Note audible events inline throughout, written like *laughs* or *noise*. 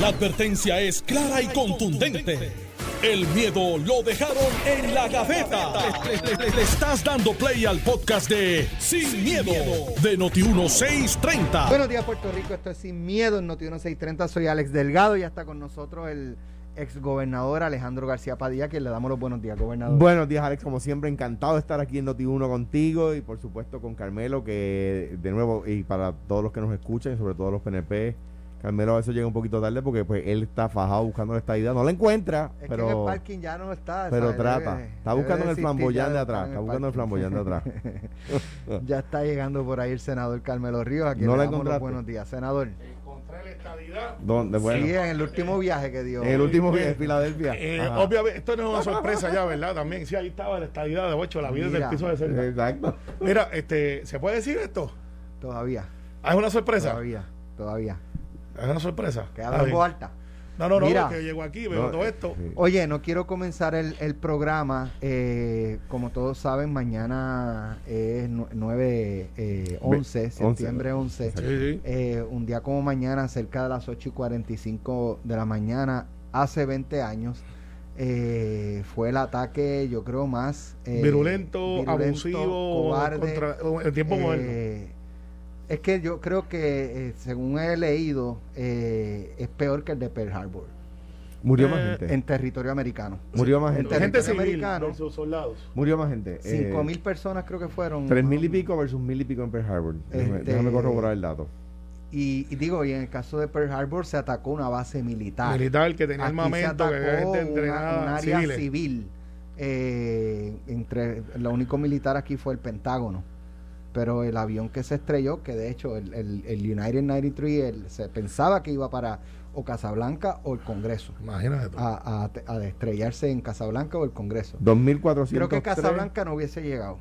La advertencia es clara y contundente. El miedo lo dejaron en la gaveta. Le, le estás dando play al podcast de Sin, miedo, de Noti1630. Buenos días, Puerto Rico. Esto es Sin Miedo en Noti1630. Soy Alex Delgado y ya está con nosotros el exgobernador Alejandro García Padilla, que le damos los buenos días, gobernador. Buenos días, Alex. Como siempre, encantado de estar aquí en Noti1 contigo y, por supuesto, con Carmelo, que de nuevo, y para todos los que nos escuchan, y sobre todo los PNP, Carmelo a veces llega un poquito tarde porque pues él está fajado buscando esta idea. No la encuentra, es pero. que en el parking ya no está. Pero ¿sabes? trata. Debe- está buscando en el flamboyán de atrás. Está buscando el flamboyán de atrás. *laughs* ya está llegando por ahí el senador Carmelo Ríos, a quien No le la damos los buenos días. Senador, Encontré la estadidad. ¿Dónde? Bueno. sí, en el último viaje que dio. en el último día de Filadelfia. Eh, obviamente, esto no es una sorpresa ya, ¿verdad? También, sí, ahí estaba la estadidad de 8, la vida Mira. del piso de celda. Exacto. Mira, este, ¿se puede decir esto? Todavía, Ah, ¿Es una sorpresa? todavía, todavía. Es una sorpresa. Que Está habla en voz alta. No, no, no, Mira. que llegó aquí, veo No, todo esto. sí. Oye, no quiero comenzar el, el programa. eh, como todos saben, mañana es nu- 9, eh, 11, Ve- septiembre 11. Sí, sí. Eh, un día como mañana, cerca de las 8 y 45 de la mañana, hace 20 años, eh, fue el ataque, yo creo, más eh, virulento, virulento, abusivo, cobarde. contra el tiempo moderno. Eh, es que yo creo que, eh, según he leído, eh, es peor que el de Pearl Harbor Murió Eh, más gente. en territorio americano. Murió más en gente. Gente territorio civil americano. versus soldados. Murió más gente. Eh, Cinco mil personas creo que fueron. Tres mil y pico versus mil y pico en Pearl Harbor. Déjame, Este- déjame corroborar el dato. Y, y digo, y en el caso de Pearl Harbor se atacó una base militar. Militar que tenía Aquí se armamento, que gente entrenada, un área civiles. civil. Eh, entre lo único militar aquí fue el Pentágono. Pero el avión que se estrelló, que de hecho el, el, el United 93 el- se pensaba que iba para o Casablanca o el Congreso. Imagínate tú. A, a, a estrellarse en Casablanca o el Congreso. 2403. Creo que Casablanca no hubiese llegado.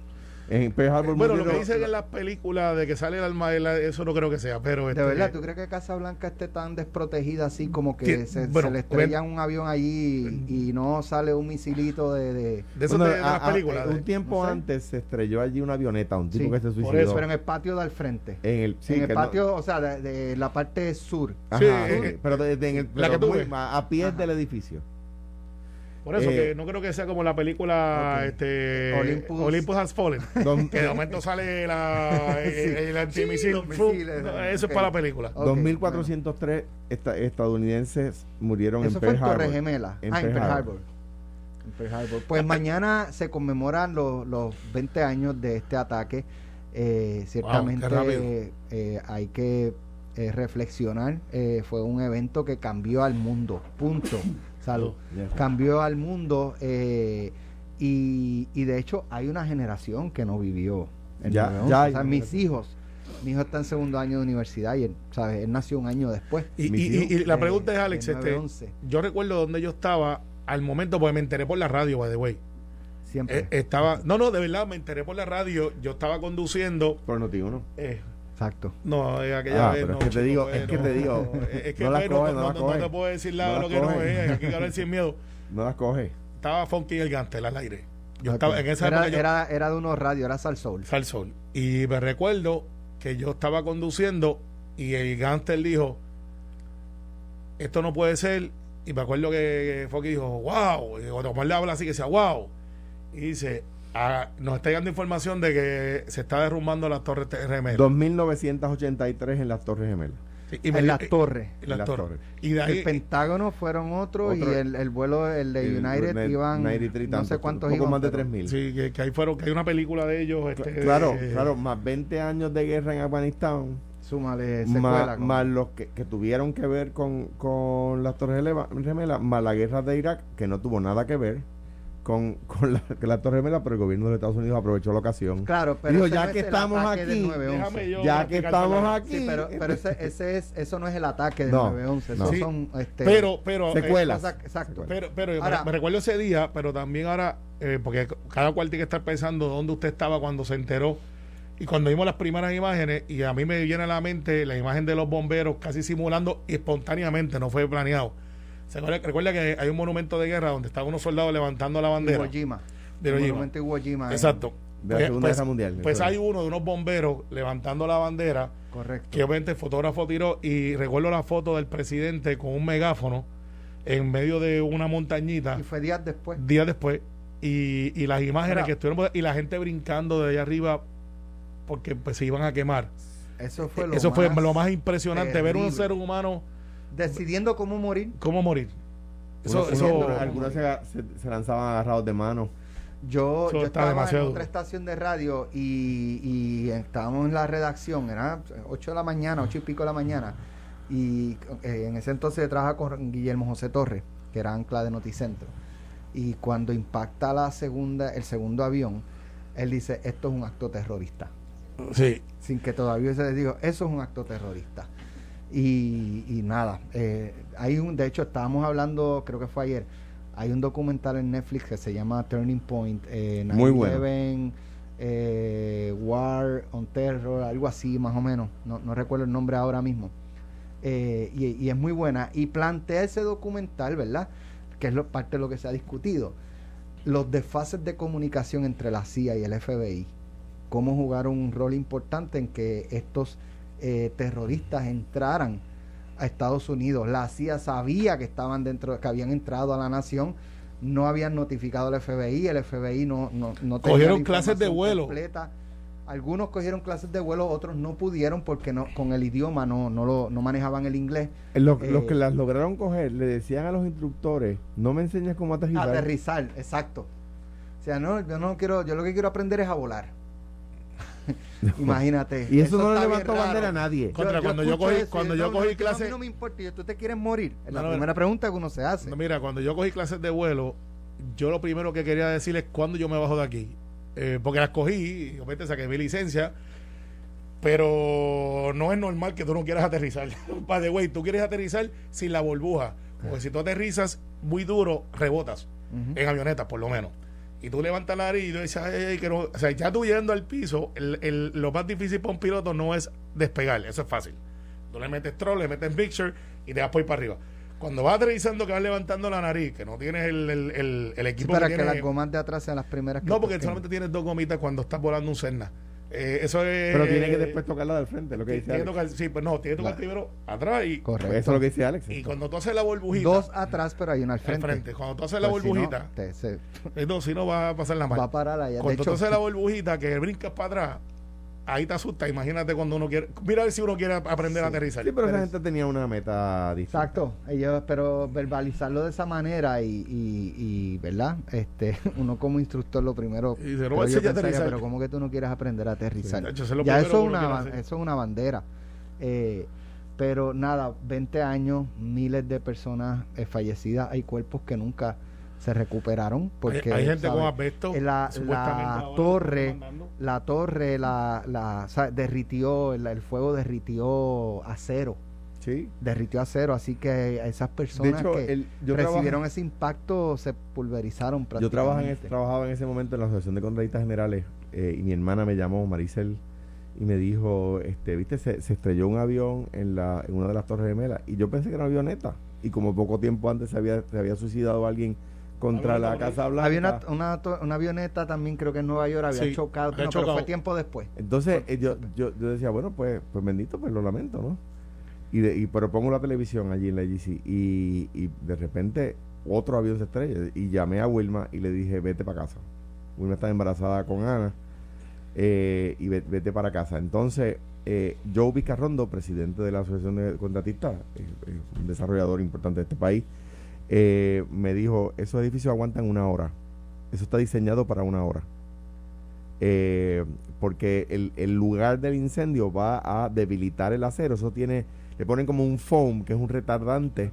En Pearl Harbor bueno, lo que dicen en las películas de que sale el alma, de la- eso no creo que sea, pero... De este, verdad, ¿tú crees que Casablanca esté tan desprotegida así como que se, bueno, se le estrella un avión allí y, y no sale un misilito de... de- De eso Bueno, de, de a- las a- películas. un tiempo no sé. antes se estrelló allí una avioneta, un tipo Sí, que se por suicidó. eso, pero en el patio del frente. en el, sí, en el no- patio, o sea, de, de la parte sur. Ajá, Sí, eh, pero de- de- en el, la pero que tú muy- ves. a, a pies Ajá. del edificio. Por eso Eh, que no creo que sea como la película este, Olympus. Olympus. Has Fallen. *laughs* Que de momento sale la, *laughs* el, el antimisil. los ¡fum! misiles, No, ok. eso es para la película. Ok, 2.403 esta- estadounidenses murieron Eso en fue en Pearl Harbor. Torre Gemela. En ah, en Pearl Pearl Harbor. Harbor. En Pearl Harbor. Pues mañana se conmemoran los, los 20 años de este ataque. Eh, ciertamente eh, hay que eh, reflexionar. Eh, fue un evento que cambió al mundo. Punto. Salud. Yes. Cambió al mundo. eh, y, y de hecho hay una generación que no vivió el Ya- 9/11. ya O sea, hay- mis hijos. Mi hijo está en segundo año de universidad y él, ¿sabes? él nació un año después. Y, y- y- y la Eh, pregunta es, Alex, este, 9/11. yo recuerdo donde yo estaba al momento, porque me enteré por la radio, by the way. Siempre. Eh, estaba, no, no, de verdad, me enteré por la radio. Yo estaba conduciendo. Por Noti1. eh, Exacto. no, eh, aquella Ah, vez. pero no, es que te digo- es que te digo, no, es que no la bueno, coge, no, no la no- no coge. te puedo decir la- la lo que no coge. es. Aquí que hablar sin miedo. *laughs* No las coge. Estaba Funky el Gantel al aire. Yo estaba en esa era, época. yo- era, era de unos radios, era Salsoul. Sal Sol. Y me recuerdo que yo estaba conduciendo y el gánster dijo, esto no puede ser. Y me acuerdo que que dijo, wow. Y Omar le habla así que decía, wow. Y dice, "Ah, nos está llegando información de que se está derrumbando las torres gemelas. 2.983 en las Torres Gemelas. Sí, y me en las torres. y En las torres. torres. Y de ahí, El Pentágono fueron otros Otro- y el, el vuelo, el de El United, United iban 93 no sé cuántos poco iban. más de pero- 3.000. sí, que, que ahí fueron, que hay una película de ellos. este, Claro, eh, claro, más 20 años de guerra en Afganistán, Súmale más, secuela. como- más los que, que tuvieron que ver con, con las Torres Gemelas, más la guerra de Irak, que no tuvo nada que ver con, con, la, con Torres Gemelas, pero el gobierno de Estados Unidos aprovechó la ocasión. Claro, pero Dijo, ya no que es estamos aquí, 9/11. déjame yo ya que estamos aquí, Sí, pero, pero ese, *laughs* ese es, eso no es el ataque del No, 911. no. Sí, son este, pero, pero, eh, Secuelas. exacto. Pero, pero me, recuerdo ese día, pero también ahora, eh, porque cada cual tiene que estar pensando dónde usted estaba cuando se enteró. Y cuando vimos las primeras imágenes, y a mí me viene a la mente la imagen de los bomberos casi simulando espontáneamente, no fue planeado. Se acuerda- recuerda que hay un monumento de guerra donde están unos soldados levantando la bandera. Iwo Jima. de Iwo El Jima. monumento Iwo Jima en- Exacto. de la Pues- Segunda pues- Guerra Mundial. Pues hay uno de unos bomberos levantando la bandera, Correcto. que obviamente el fotógrafo tiró, y recuerdo la foto del presidente con un megáfono en medio de una montañita, Y fue días después. días después, y, y las imágenes Mira. que estuvieron, y la gente brincando de allá arriba, porque pues se iban a quemar. Eso fue lo Eso más fue lo más impresionante, ver un ser humano Decidiendo cómo morir. cómo morir. Eso, eso- algunos se, se- se lanzaban agarrados de mano. Yo, estaba demasiado en otra estación de radio y, y estábamos en la redacción, era 8 de la mañana, 8 y pico de la mañana. Y eh, en ese entonces trabajaba con Guillermo José Torres, que era ancla de Noticentro. Y cuando impacta la segunda, el segundo avión, él dice, esto es un acto terrorista. sí. Sin que todavía se les diga, eso es un acto terrorista. Y, y nada, eh, hay un, de hecho estábamos hablando, creo que fue ayer, hay un documental en Netflix que se llama Turning Point, eh, Muy bueno. 9/11, eh, War on Terror, algo así más o menos, no, no recuerdo el nombre ahora mismo. Eh, y, y es muy buena. Y plantea ese documental, ¿verdad? Que es lo, parte de lo que se ha discutido. Los desfases de comunicación entre la CIA y el FBI. Cómo jugaron un rol importante en que estos eh, terroristas entraran a Estados Unidos. La CIA sabía que estaban dentro, que habían entrado a la nación. No habían notificado al FBI. El FBI no, no, no tenía Cogieron la clases de vuelo. completa. Algunos cogieron clases de vuelo, otros no pudieron porque no con el idioma no no lo no manejaban el inglés. Los, Eh, los que las lograron coger le decían a los instructores, no me enseñes cómo aterrizar. Aterrizar, exacto. O sea, no, yo no quiero, yo lo que quiero aprender es a volar. *laughs* Imagínate. y eso, no le levantó bandera a nadie. Contra, cuando yo cogí- eso cuando yo no, cogí no, clase- A mí no me importa, y tú te quieres morir. Es la No, no, primera pregunta que uno se hace. No, mira, cuando yo cogí clases de vuelo, yo lo primero que quería decir es cuándo yo me bajo de aquí. Eh, porque las cogí, y obviamente saqué mi licencia, pero no es normal que tú no quieras aterrizar. *laughs* By the way, tú quieres aterrizar sin la burbuja. Porque si tú aterrizas muy duro, rebotas. En avioneta, por lo menos. Y tú levantas la nariz y tú dices, "Ay, ay, que no". O sea, ya tú yendo al piso, el, el- lo más difícil para un piloto no es despegar, eso es fácil. Tú le metes troll, le metes mixture y te vas por ahí para arriba. Cuando vas aterrizando, que vas levantando la nariz, que no tienes el, el, el- el Sí, equipo para que que tiene- las gomas de atrás sean las primeras que No, porque solamente tienes dos gomitas cuando estás volando un Cessna. Eh, eso es. Pero tiene que después tocarla del frente, lo que Tiene dice que Alex. tocar, sí, pues no, tiene que tocar primero atrás y, Correcto. Eso es lo que dice Alex. y cuando tú haces la burbujita. Dos atrás, pero hay una al al frente. frente. Cuando tú haces la Pues si no, burbujita. te- se- eh, no, si no va a pasar la mal. va a parar allá. De Cuando hecho, tú haces la *laughs* burbujita que brincas para atrás, ahí te asusta. Imagínate cuando uno quiere. Mira a ver si uno quiere aprender a aterrizar. Sí, pero esa gente tenía una meta distinta. Exacto, ellos, pero verbalizarlo de esa manera y, y, y, ¿verdad? Este, *laughs* uno como instructor lo primero, Y no creo voy a pensaría, aterrizar. pero ¿cómo que tú no quieres aprender a aterrizar? Sí, hecho, lo ya eso es, una, eso es una bandera. Eh, pero nada, 20 años, miles de personas eh, fallecidas, hay cuerpos que nunca se recuperaron porque hay, hay gente ¿sabes? con asbesto. Eh, la, la torre la torre la, la derritió el, el fuego derritió acero Sí. derritió acero, así que esas personas hecho, que el- yo recibieron trabajo- ese impacto se pulverizaron Yo trabajaba en, prácticamente. ese- trabajaba en ese momento en la Asociación de Contratistas Generales eh, y mi hermana me llamó, Maricel, y me dijo, este, viste, se, se estrelló un avión en, la, en una de las torres gemelas y yo pensé que era una avioneta y como poco tiempo antes se había, se había suicidado alguien contra la Casa Blanca. Había una, una, avioneta también, creo que en Nueva York, había Sí, chocado, había no, pero fue tiempo después. Entonces eh, yo, yo, yo decía, bueno, pues, pues bendito, pues lo lamento, ¿no? Y, de, y pero pongo la televisión allí en la GC y, y de repente otro avión se estrella y llamé a Wilma y le dije, vete para casa. Wilma está embarazada con Ana eh, y ve- vete para casa. Entonces, eh, Joe Vizcarrondo, presidente de la Asociación de Contratistas, eh, eh, un desarrollador importante de este país, eh, me dijo, esos edificios aguantan una hora. Eso está diseñado para una hora. Eh, porque el, el lugar del incendio va a debilitar el acero. Eso tiene, le ponen como un foam, que es un retardante,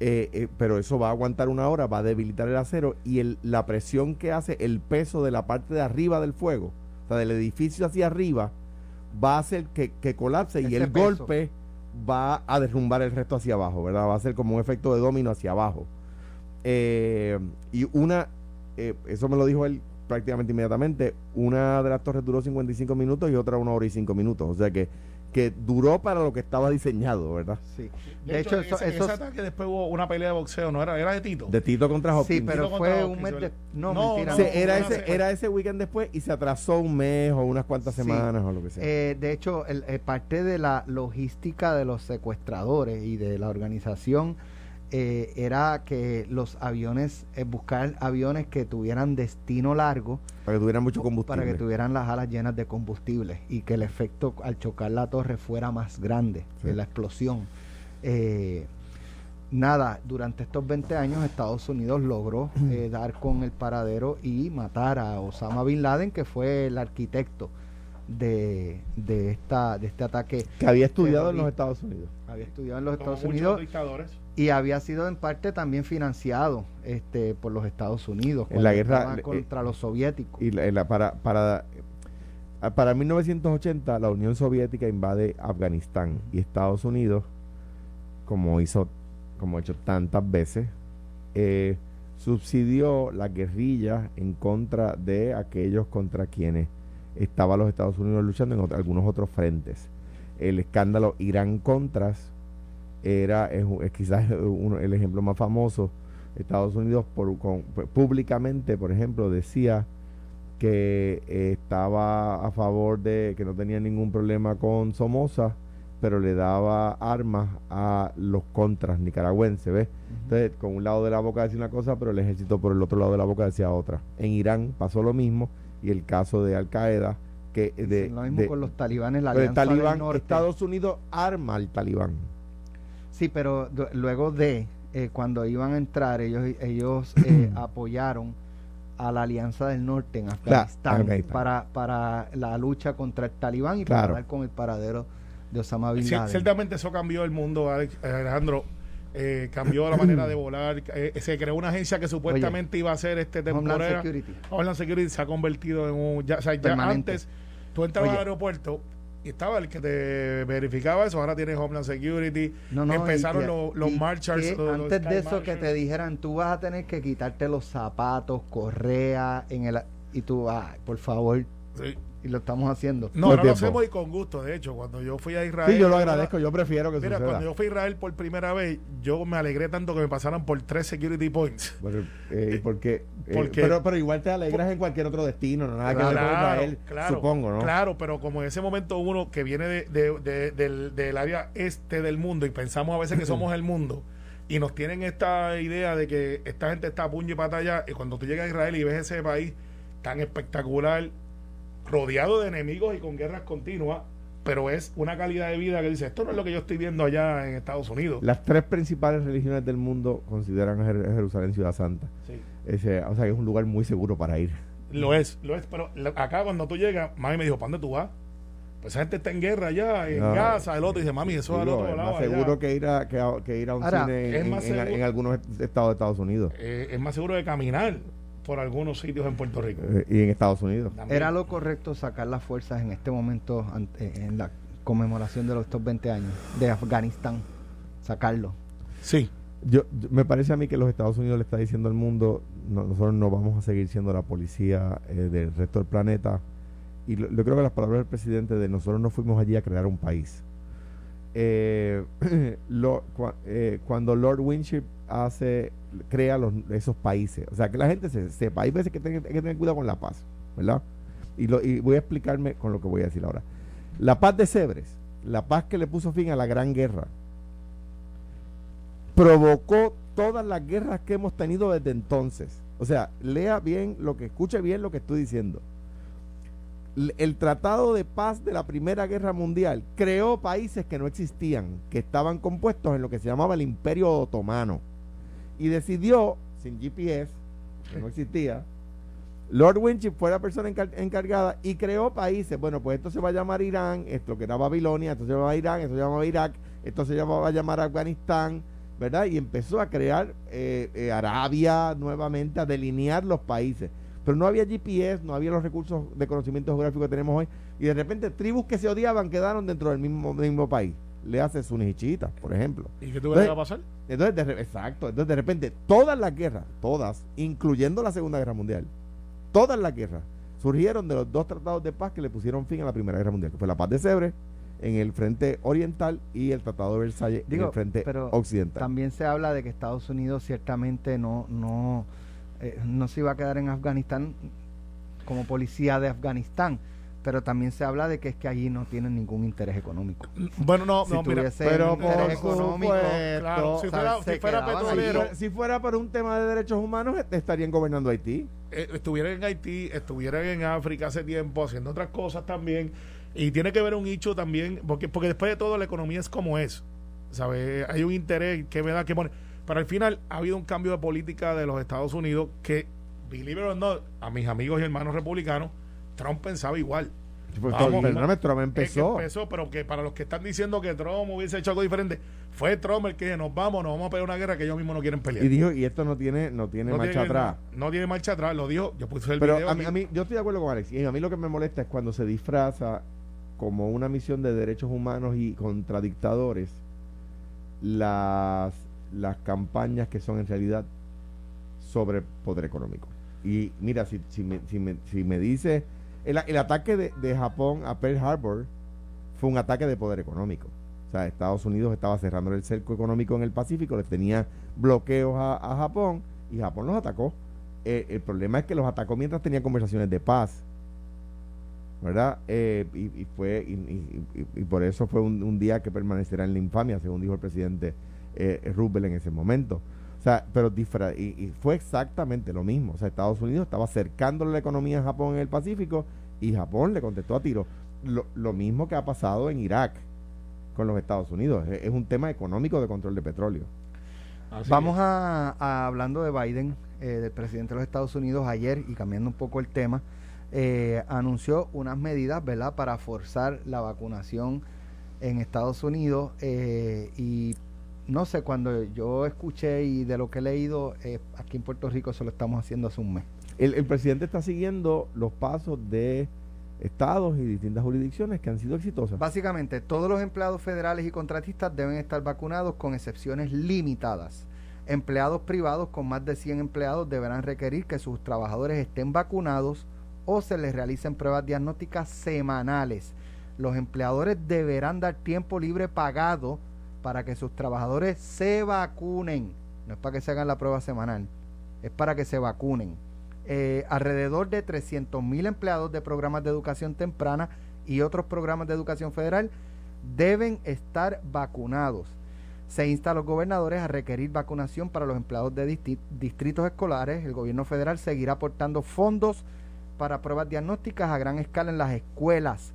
eh, eh, pero eso va a aguantar una hora, va a debilitar el acero y el, la presión que hace el peso de la parte de arriba del fuego, o sea, del edificio hacia arriba, va a hacer que, que colapse y el peso. golpe va a derrumbar el resto hacia abajo, ¿verdad? Va a ser como un efecto de domino hacia abajo. Eh, y una, eh, eso me lo dijo él prácticamente inmediatamente, una de las torres duró 55 minutos y otra una hora y cinco minutos. O sea que que duró para lo que estaba diseñado, ¿verdad? Sí. De, De, hecho, hecho, eso, ese, eso- ese ataque después hubo una pelea de boxeo, ¿no era? Era de Tito. De Tito contra Hopkins. sí, pero Tito fue un mes Hopkins, de, no, No, mentira. Sí, no. era, ese, era ese weekend después y se atrasó un mes o unas cuantas Sí. semanas o lo que sea. Eh, de hecho, el- eh, parte de la logística de los secuestradores y de la organización eh, era que los aviones, eh, buscar aviones que tuvieran destino largo para que tuvieran mucho combustible. para que tuvieran las alas llenas de combustible y que el efecto al chocar la torre fuera más grande Sí. que la explosión. Eh, nada, durante estos 20 años Estados Unidos logró *clears throat* eh, dar con el paradero y matar a Osama Bin Laden, que fue el arquitecto de, de, esta, de este ataque. que había estudiado en los. Estados Unidos. Había estudiado en los Como Estados Unidos dictadores. Y había sido en parte también financiado este, por los Estados Unidos En la guerra, eh, contra los soviéticos. Y la- la- para, para, ah, para 1980 la Unión Soviética invade Afganistán y Estados Unidos, como hizo, como ha hecho tantas veces, eh, subsidió las guerrillas en contra de aquellos contra quienes estaban los Estados Unidos luchando en algunos otros frentes. El escándalo Irán-Contras era es, es quizás *laughs* uno- el ejemplo más famoso. Estados Unidos por, con- públicamente, por ejemplo, decía que eh, estaba a favor de que no tenía ningún problema con Somoza, pero le daba armas a los contras nicaragüenses, ¿ves? Entonces, con un lado de la boca decía una cosa, pero el ejército por el otro lado de la boca decía otra. En Irán pasó lo mismo y el caso de Al Qaeda que de, lo mismo de- con los talibanes, la el alianza del talibán, norte. Estados Unidos arma al talibán. Sí, pero luego de eh, cuando iban a entrar, ellos, ellos eh, *clears throat* apoyaron a la Alianza del Norte en Afganistán. Para, para la lucha contra el talibán y Claro. para con el paradero de Osama Bin Laden. Ciertamente eso cambió el mundo, Alex- Alejandro. Eh, cambió la manera de *clears throat* volar. eh, se creó una agencia que supuestamente iba a ser este Homeland temporera. Security. Homeland Security se ha convertido en un. Ya, o sea, ya antes tú entrabas Oye. al aeropuerto y estaba el que te verificaba eso. Ahora tienes Homeland Security. No, no, Empezaron y- los, los y marchers. que los- los antes de eso que te dijeran, tú vas a tener que quitarte los zapatos, correa, en el y tú, ay, por favor, Sí. y lo estamos haciendo. No, no lo hacemos y con gusto. De hecho, cuando yo fui a Israel. Sí, yo lo agradezco, yo prefiero que Mira, suceda. cuando yo fui a Israel por primera vez, yo me alegré tanto que me pasaran por tres security points. *laughs* Pero, eh. Eh, Porque- pero, pero igual te alegras en cualquier otro destino, no nada que ver con Israel, supongo, ¿no? Claro, pero como en ese momento uno que viene de- de- de- del, del área este del mundo y pensamos a veces que *laughs* somos el mundo y nos tienen esta idea de que esta gente está a puño y pata allá y cuando tú llegas a Israel y ves ese país tan espectacular, rodeado de enemigos y con guerras continuas, pero es una calidad de vida que dice, esto no es lo que yo estoy viendo allá en Estados Unidos. Las tres principales religiones del mundo consideran a Jer- Jerusalén ciudad santa. Sí. Ese, o sea que es un lugar muy seguro para ir. Lo es, lo es, pero lo- acá cuando tú llegas, mami me dijo, ¿para dónde tú vas? Pues esa gente está en guerra allá, en No, Gaza, el otro dice, mami, eso es al otro es lado. más allá". seguro que ir a, que a, que ir a un Ahora, cine es en, más en- seguro- en algunos est- estados de Estados Unidos Eh, es más seguro de caminar por algunos sitios en Puerto Rico. eh, y en Estados Unidos. También. Era lo correcto sacar las fuerzas en este momento ante- en la conmemoración de los estos 20 años de Afganistán, sacarlo. Sí, Yo, yo- me parece a mí que los Estados Unidos le está diciendo al mundo, no- nosotros no vamos a seguir siendo la policía eh, del resto del planeta. Y lo- yo creo que las palabras del presidente de nosotros no fuimos allí a crear un país. Eh, *clears throat* lo- cua- eh, cuando Lord Winship hace, crea los, esos países, o sea, que la gente se sepa, hay veces que hay que tener cuidado con la paz, ¿verdad? Y, lo, y voy a explicarme con lo que voy a decir ahora. La paz de Sebres, la paz que le puso fin a la Gran Guerra, provocó todas las guerras que hemos tenido desde entonces. O sea, lea bien lo que escuche bien lo que estoy diciendo. El Tratado de Paz de la Primera Guerra Mundial creó países que no existían, que estaban compuestos en lo que se llamaba el Imperio Otomano. Y decidió, sin GPS, que no existía, Lord Winship fue la persona encar- encargada y creó países. Bueno, pues esto se va a llamar Irán, esto que era Babilonia, esto se llama Irán, esto se llama Irak, esto se llama, va a llamar Afganistán, ¿verdad? Y empezó a crear eh, eh, Arabia nuevamente, a delinear los países. Pero no había GPS, no había los recursos de conocimiento geográfico que tenemos hoy. Y de repente tribus que se odiaban quedaron dentro del mismo país. Le hace sunis y chiitas, por ejemplo. ¿y qué tú crees que va a pasar? Entonces, de exacto. Entonces, de repente, todas las guerras, todas, incluyendo la Segunda Guerra Mundial, todas las guerras surgieron de los dos tratados de paz que le pusieron fin a la Primera Guerra Mundial, que fue la paz de Sebre en el frente oriental y el Tratado de Versalles en el frente pero occidental. También se habla de que Estados Unidos ciertamente no, no, eh, no se iba a quedar en Afganistán como policía de Afganistán pero también se habla de que es que allí no tienen ningún interés económico. Bueno, no, no, mira, pero por económico, claro, si, fuera, si fuera petrolero, si fuera por un tema de derechos humanos, estarían gobernando Haití. Eh, estuvieran en Haití, estuvieran en África hace tiempo haciendo otras cosas también. Y tiene que ver un hecho también, porque, porque después de todo la economía es como es. ¿sabe? Hay un interés que me da que pone. Pero al final ha habido un cambio de política de los Estados Unidos que, believe it or not, a mis amigos y hermanos republicanos, Trump pensaba igual. Pues Vamos, Trump empezó. empezó, pero que para los que están diciendo que Trump hubiese hecho algo diferente, fue Trump el que nos vamos, nos vamos a pelear una guerra que ellos mismos no quieren pelear. Y dijo, y esto no tiene, no tiene marcha atrás. No, tiene marcha atrás, lo dijo, yo puse el pero A mí, a mí, yo estoy de acuerdo con Alex, y a mí lo que me molesta es cuando se disfraza como una misión de derechos humanos y contra dictadores las, las campañas que son en realidad sobre poder económico. Y mira, si, si, me, si, me, si me dice el, ataque de, Japón a Pearl Harbor fue un ataque de poder económico. O sea, Estados Unidos estaba cerrando el cerco económico en el Pacífico, les tenía bloqueos a, Japón y Japón los atacó. Eh, el problema es que los atacó mientras tenía conversaciones de paz. ¿Verdad? Eh, y, fue y, por eso fue un, día que permanecerá en la infamia, según dijo el presidente eh, en ese momento. Sea, pero y, fue exactamente lo mismo. O sea, Estados Unidos estaba acercándole la economía a Japón en el Pacífico y Japón le contestó a tiro. Lo, mismo que ha pasado en Irak con los Estados Unidos. Es, un tema económico de control de petróleo. Vamos a, hablando de Biden, eh, del presidente de los Estados Unidos ayer y cambiando un poco el tema, eh, anunció unas medidas, ¿verdad?, para forzar la vacunación en Estados Unidos eh, y no sé, cuando yo escuché y de lo que he leído, eh, aquí en Puerto Rico eso lo estamos haciendo hace un mes. El, presidente está siguiendo los pasos de estados y distintas jurisdicciones que han sido exitosas. Básicamente, todos los empleados federales y contratistas deben estar vacunados con excepciones limitadas. Empleados privados con más de 100 empleados deberán requerir que sus trabajadores estén vacunados o se les realicen pruebas diagnósticas semanales. Los empleadores deberán dar tiempo libre pagado para que sus trabajadores se vacunen. No es para que se hagan la prueba semanal, es para que se vacunen. Eh, alrededor de 300 mil empleados de programas de educación temprana y otros programas de educación federal deben estar vacunados. Se insta a los gobernadores a requerir vacunación para los empleados de distritos escolares. El gobierno federal seguirá aportando fondos para pruebas diagnósticas a gran escala en las escuelas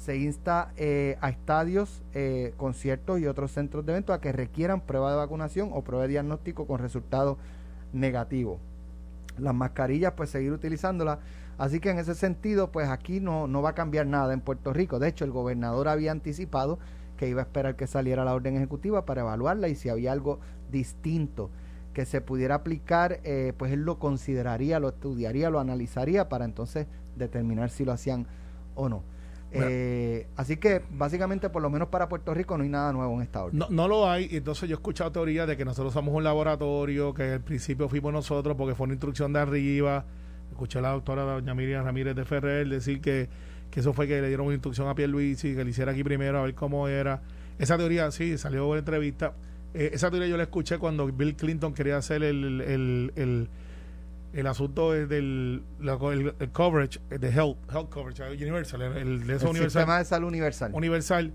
se insta eh, a estadios, eh, conciertos y otros centros de eventos a que requieran prueba de vacunación o prueba de diagnóstico con resultado negativo. Las mascarillas, pues seguir utilizándolas. Así que en ese sentido, pues aquí no, no va a cambiar nada en Puerto Rico. De hecho, el gobernador había anticipado que iba a esperar que saliera la orden ejecutiva para evaluarla y si había algo distinto que se pudiera aplicar, eh, pues él lo consideraría, lo estudiaría, lo analizaría para entonces determinar si lo hacían o no. Eh, así que básicamente por lo menos para Puerto Rico no hay nada nuevo en esta orden. No, no lo hay, entonces yo he escuchado teorías de que nosotros somos un laboratorio, que al principio fuimos nosotros porque fue una instrucción de arriba. Escuché a la doctora doña Miriam Ramírez de Ferrer decir que, que eso fue que le dieron una instrucción a Pierluisi, que le hiciera aquí primero a ver cómo era. Esa teoría sí, salió en entrevista. Eh, esa teoría yo la escuché cuando Bill Clinton quería hacer el, el el asunto es del el, coverage de health, health coverage universal el, de eso sistema de salud universal. Universal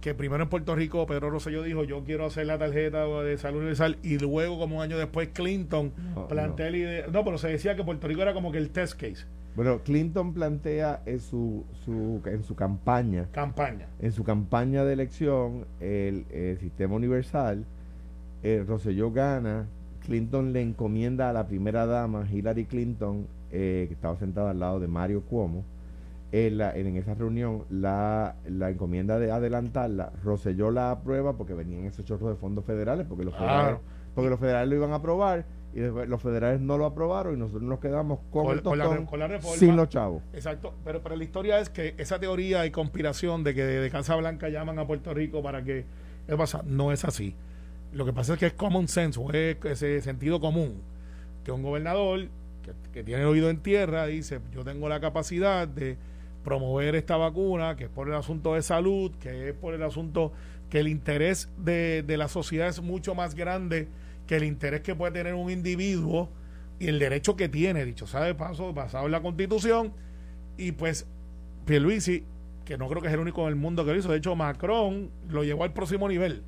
que primero en Puerto Rico Pedro Rosselló dijo yo quiero hacer la tarjeta de salud universal y luego como un año después Clinton plantea la idea no pero se decía que Puerto Rico era como que el test case. Bueno Clinton plantea en su, su en su campaña campaña. en su campaña de elección el, sistema universal eh, Rosselló gana Clinton le encomienda a la primera dama, Hillary Clinton, eh, que estaba sentada al lado de Mario Cuomo, en, en esa reunión la, la, encomienda de adelantarla, Roselló la aprueba porque venían esos chorros de fondos federales, porque los, federales, porque los federales lo iban a aprobar y los federales no lo aprobaron y nosotros nos quedamos con, el reforma, sin los chavos. Exacto, pero, pero la historia es que esa teoría y conspiración de que de Casa Blanca llaman a Puerto Rico para que... ¿Qué pasa? No es así. Lo que pasa es que es common sense, es ese sentido común, que un gobernador que, tiene el oído en tierra dice, yo tengo la capacidad de promover esta vacuna, que es por el asunto de salud, que es por el asunto que el interés de, de la sociedad es mucho más grande que el interés que puede tener un individuo y el derecho que tiene, dicho sea de paso, basado en la constitución, y pues Pierluisi, que no creo que es el único en el mundo que lo hizo, de hecho Macron lo llevó al próximo nivel.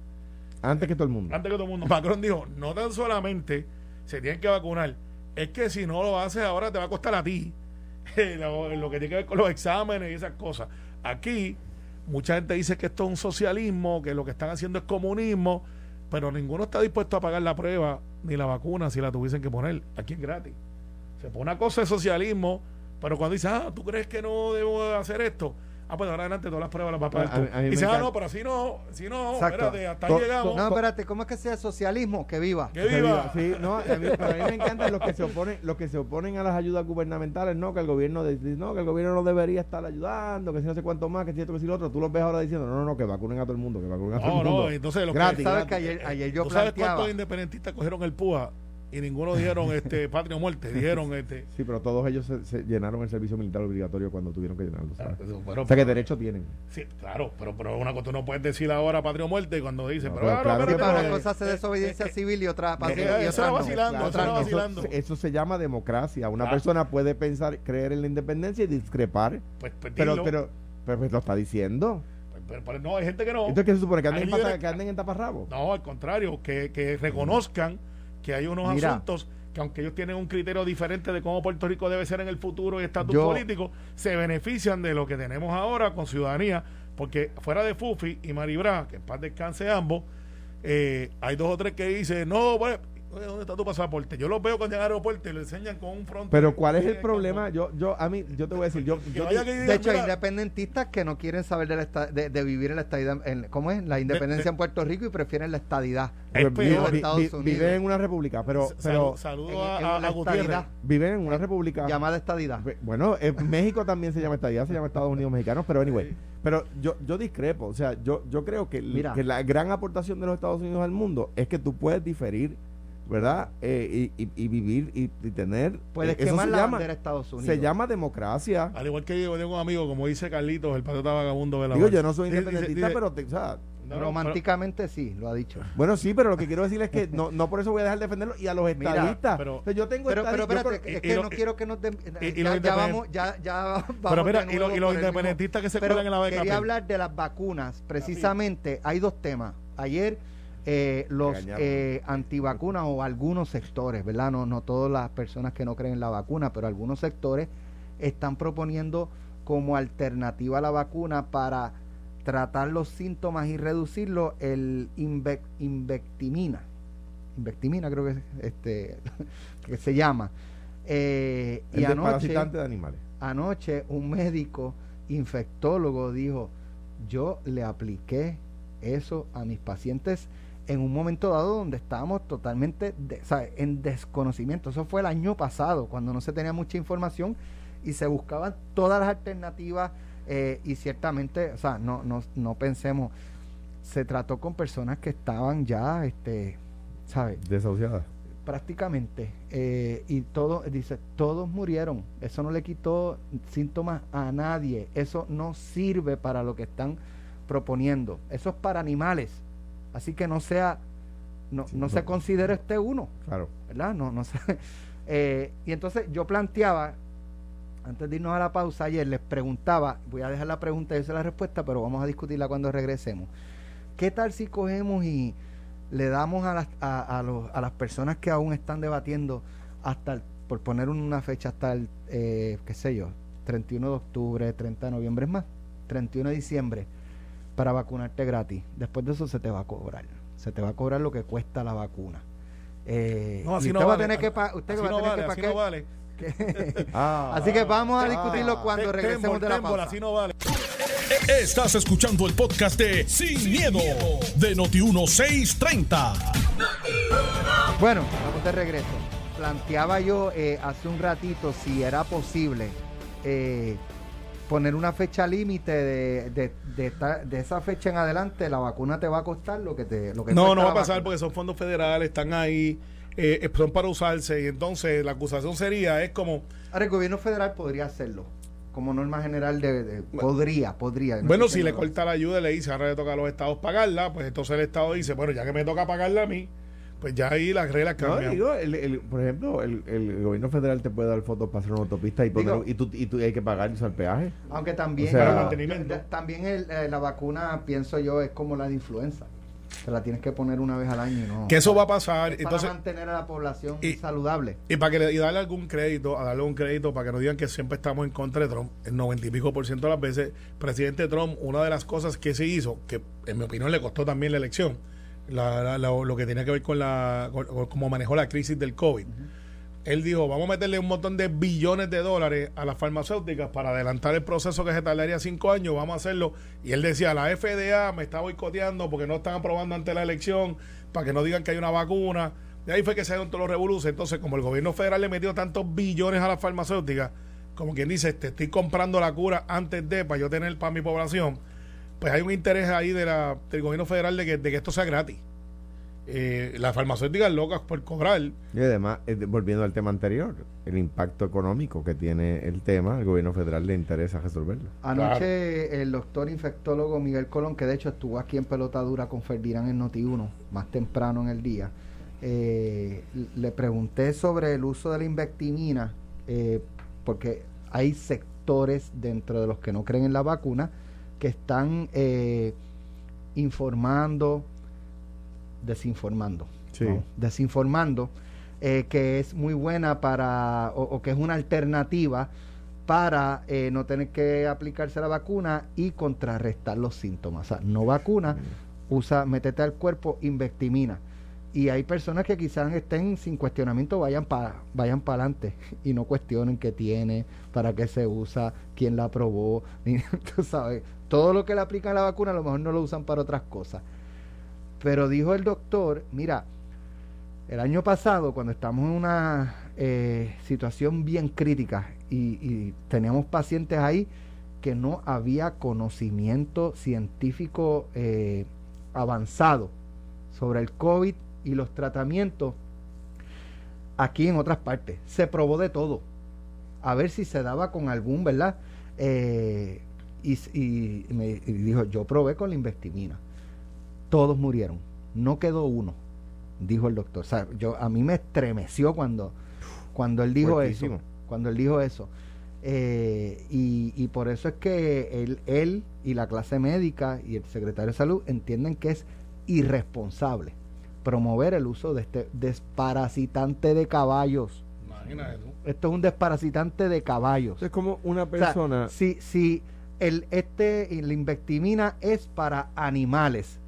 Antes que todo el mundo. Antes que todo el mundo. Macron dijo, no tan solamente se tienen que vacunar, es que si no lo haces ahora te va a costar a ti *laughs* lo, lo que tiene que ver con los exámenes y esas cosas. Aquí mucha gente dice que esto es un socialismo, que lo que están haciendo es comunismo, pero ninguno está dispuesto a pagar la prueba ni la vacuna si la tuviesen que poner. Aquí es gratis. Se pone una cosa de socialismo, pero cuando dice, ah, ¿tú crees que no debo hacer esto? Ah, pues ahora adelante todas las pruebas las va a pagar A- tú. a Y dice, ah, no, pero así no, así no, Exacto. espérate, hasta ahí llegamos. No, espérate, ¿cómo es que sea socialismo? Que viva. ¡Que viva! Sí, no, a mí, pero a mí me encantan los que se oponen, los que se oponen a las ayudas gubernamentales, no, que el gobierno dice, no, que el gobierno no debería estar ayudando, que si no sé cuánto más, que si esto, que si lo otro, tú los ves ahora diciendo, no, no, no, que vacunen a todo el mundo, que vacunen a todo No, el mundo. no, entonces lo Gratis. que... Sabes gratis. que ayer, ayer yo ¿Tú sabes planteaba. cuántos independentistas cogieron el PUA y ninguno dijeron *laughs* este patria o muerte? Dijeron este... Sí, pero todos ellos se, se llenaron el servicio militar obligatorio cuando tuvieron que llenarlo, ¿sabes? Bueno, O sea, que derecho tienen. Sí, claro, pero, pero una cosa tú no puedes decir ahora patria o muerte cuando dicen, No, pero, pero ah, claro pero una cosa hace desobediencia eh, civil y otra eh, y eso era no. vacilando, Claro, eso era eso- vacilando. Eso, se llama democracia. Una Claro. persona puede pensar, creer en la independencia y discrepar, Pues, pues pero, pero, pero pues lo está diciendo. Pues, pero- pero no, hay gente que no. Entonces, ¿qué se supone? ¿Que anden, en, que anden en taparrabo? No, al contrario, que, que reconozcan que hay unos Mira. asuntos que aunque ellos tienen un criterio diferente de cómo Puerto Rico debe ser en el futuro y estatus Yo- político, se benefician de lo que tenemos ahora con ciudadanía, porque fuera de Fufi y Maribra, que en paz descanse ambos, eh, hay dos o tres que dicen, no, bueno, oye, ¿dónde está tu pasaporte? Yo los veo cuando llegan al aeropuerto y lo enseñan con un front. Pero ¿cuál es el problema? Yo, yo, a mí, yo te voy a decir, yo, yo De hecho, hay mira, independentistas que no quieren saber de, la esta- de, de vivir en la estadidad, en, ¿cómo es? La independencia de- en Puerto Rico y prefieren la estadidad. Es peor. vi- Estados vi- Unidos. viven en una república, pero, pero saludo en- a, en a- la a Gutiérrez. estadidad. viven en una república. Llamada estadidad. Bueno, eh, México también se llama estadía, se llama Estados Unidos mexicanos, pero anyway. Pero yo, yo discrepo, o sea, yo, yo creo que, Mira. que la gran aportación de los Estados Unidos al mundo es que tú puedes diferir, ¿verdad? Eh, y, y- y vivir y, y tener. Puedes eh, eso quemar se la llama, bandera de Estados Unidos. se llama democracia. Al igual que yo tengo un amigo, como dice Carlitos, el patriota vagabundo de la Digo, yo no soy independentista, dice- pero, te- o sea, no, Románticamente sí, lo ha dicho. bueno, sí, pero lo que quiero decir es que no, no por eso voy a dejar de defenderlo y a los Mira, estadistas. pero- O sea, yo tengo Pero, pero yo espérate, es que y no quiero que nos... den- y- y ya, los ya vamos, ya, ya vamos Pero mira, de y, lo- los mismo- independentistas que se cuelan en la beca. quería hablar de las vacunas. Precisamente hay dos temas. Ayer eh, los eh, antivacunas o algunos sectores, ¿verdad? No, no todas las personas que no creen en la vacuna, pero algunos sectores están proponiendo como alternativa a la vacuna para tratar los síntomas y reducirlo el inve- invectimina. Invectimina creo que, es, este, *laughs* que se llama. Eh, el y anoche, de animales. anoche un médico infectólogo dijo, yo le apliqué eso a mis pacientes en un momento dado donde estábamos totalmente en desconocimiento. Eso fue el año pasado, cuando no se tenía mucha información y se buscaban todas las alternativas eh, y ciertamente, o sea, no, no, no pensemos, se trató con personas que estaban ya, este, ¿sabes? Desahuciadas. prácticamente eh, y todo dice todos murieron eso no le quitó síntomas a nadie eso no sirve para lo que están proponiendo eso es para animales así que no sea no, Sí, no no. se considere este uno Claro. verdad no no sé *laughs* Eh, y entonces yo planteaba antes de irnos a la pausa ayer les preguntaba voy a dejar la pregunta y yo sé la respuesta pero vamos a discutirla cuando regresemos qué tal si cogemos y le damos a las, a, a los- a las personas que aún están debatiendo hasta el- por poner una fecha hasta el eh, qué sé yo 31 de octubre 30 de noviembre es más 31 de diciembre para vacunarte gratis después de eso se te va a cobrar se te va a cobrar lo que cuesta la vacuna eh, No, y así usted no va a vale. tener que pa- usted Así va a no tener vale, que pa- así que- no vale. *laughs* Ah. así que vamos a Ah. discutirlo cuando regresemos tembol, de la tembol, pausa así no vale. Estás escuchando el podcast de Sin, miedo, de Noti1630. Bueno, vamos de regreso. Planteaba yo eh, hace un ratito si era posible eh, poner una fecha límite de, de, de, esta- de esa fecha en adelante. La vacuna te va a costar lo que te lo que No, cuesta no va la a pasar vacuna. porque son fondos federales, están ahí, eh, son para usarse y entonces la acusación sería, es como, Ahora el gobierno federal podría hacerlo. como norma general de, de- podría, podría. no Bueno, si le corta la ayuda y le dice, ahora le toca a los estados pagarla, pues entonces el estado dice, bueno, ya que me toca pagarla a mí, pues ya ahí las reglas No, cambian. digo, el, el- por ejemplo, el, el gobierno federal te puede dar fotos para hacer una autopista y, poner- Digo- y, tú, y tú hay que pagar usar peaje. Aunque también, O sea- de- también el, eh, la vacuna, pienso yo, es como la de influenza. Te la tienes que poner una vez al año no. que eso va a pasar. Es Entonces, para mantener a la población y- saludable. Y para que le, y darle algún crédito, a darle un crédito para que no digan que siempre estamos en contra de Trump, el noventa y pico por ciento de las veces, presidente Trump, una de las cosas que se hizo, que en mi opinión le costó también la elección, la- la- la- lo que tenía que ver con la con, con cómo manejó la crisis del COVID. Él dijo, vamos a meterle un montón de billones de dólares a las farmacéuticas para adelantar el proceso que se tardaría cinco años, vamos a hacerlo. Y él decía, la FDA me está boicoteando porque no están aprobando ante la elección, para que no digan que hay una vacuna. De ahí fue que se dieron todos los revoluciones. Entonces, como el gobierno federal le metió tantos billones a las farmacéuticas, como quien dice, te estoy comprando la cura antes de, para yo tener para mi población, pues hay un interés ahí de la, del gobierno federal de que, de que esto sea gratis. Eh, las farmacéuticas locas por cobrar. Y además, eh, volviendo al tema anterior, el impacto económico que tiene el tema, el gobierno federal le interesa resolverlo. Anoche el doctor infectólogo Miguel Colón, que de hecho estuvo aquí en Pelotadura con Ferdinand en Noti1, más temprano en el día, eh, le pregunté sobre el uso de la invectimina, eh, porque hay sectores dentro de los que no creen en la vacuna que están eh, informando, desinformando, Sí. ¿no? desinformando, eh, que es muy buena para, o, o que es una alternativa para eh, no tener que aplicarse la vacuna y contrarrestar los síntomas. O sea, no vacuna, usa, métete al cuerpo invectimina. Y hay personas que quizás estén sin cuestionamiento, vayan para vayan para adelante *laughs* y no cuestionen qué tiene, para qué se usa, quién la aprobó, *laughs* ni, tú sabes. Todo lo que le aplican a la vacuna a lo mejor no lo usan para otras cosas. Pero dijo el doctor, mira, el año pasado, cuando estamos en una eh, situación bien crítica y, teníamos pacientes ahí que no había conocimiento científico eh, avanzado sobre el COVID y los tratamientos, aquí en otras partes. Se probó de todo. A ver si se daba con algún, ¿verdad? Eh, y, y me y dijo, yo probé con la investimina. Todos murieron. No quedó uno, dijo el doctor. O sea, yo, a mí me estremeció cuando, cuando él dijo Fuertísimo. eso. Cuando él dijo eso. Eh, y, y por eso es que él, él y la clase médica y el secretario de salud entienden que es irresponsable promover el uso de este desparasitante de caballos. Imagínate tú. Esto es un desparasitante de caballos. Es como una O sea, persona... si, si el, este, la invectimina es para animales,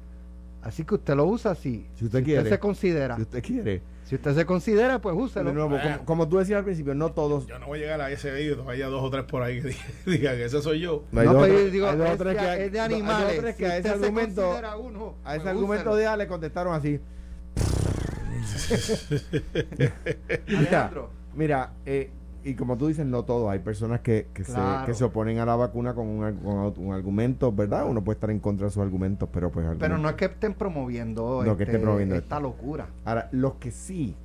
así que usted lo usa así. Si usted quiere. se considera. si usted quiere. Si usted se considera, pues De úselo. nuevo, Ah. como, como tú decías al principio, no todos... Yo no voy a llegar a ese vídeo, haya dos o tres por ahí que *laughs* digan- que ese soy yo. No, dos o pero yo digo, hay dos o tres de, que hay- es de hay dos o animales. tres que Si a ese usted se argumento... uno, A ese pues argumento de A le contestaron así. Mira, *laughs* mira eh, y como tú dices, no todo. Hay personas que, que, se, que se oponen a la vacuna con un, con un argumento, ¿verdad? Uno puede estar en contra de sus argumentos, pero pues... Pero no es que estén promoviendo, No, que este, estén promoviendo esta locura. Ahora, los que sí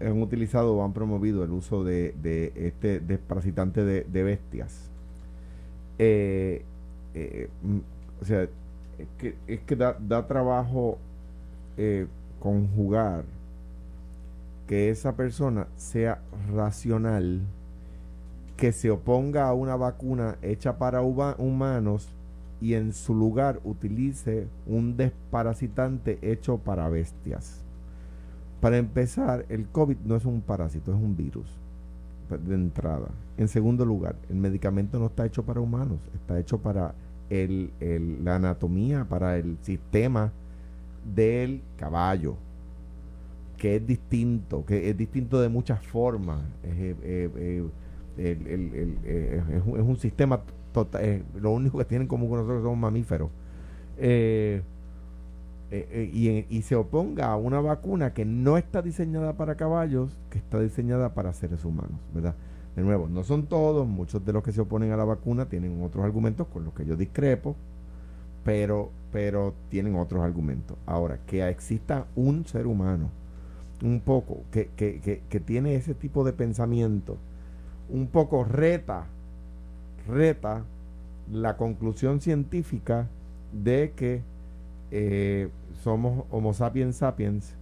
han utilizado o han promovido el uso de, de este desparasitante de, de bestias, eh, eh, mm, o sea, es que, es que da, da trabajo eh, conjugar que esa persona sea racional, que se oponga a una vacuna hecha para humanos y en su lugar utilice un desparasitante hecho para bestias. Para empezar, el COVID no es un parásito, es un virus de entrada. En segundo lugar, el medicamento no está hecho para humanos, está hecho para el, el- la anatomía, para el sistema del caballo, que es distinto, que es distinto de muchas formas. Eh, eh, eh, el- el- el- eh, es un, es un sistema total, lo único que tienen como nosotros somos mamíferos. Eh, eh, eh, y, y se oponga a una vacuna que no está diseñada para caballos, que está diseñada para seres humanos, ¿verdad? De nuevo, no son todos, muchos de los que se oponen a la vacuna tienen otros argumentos con los que yo discrepo, pero, pero tienen otros argumentos. Ahora, que exista un ser humano, un poco, que, que, que, que tiene ese tipo de pensamiento, un poco reta reta la conclusión científica de que eh, somos Homo sapiens sapiens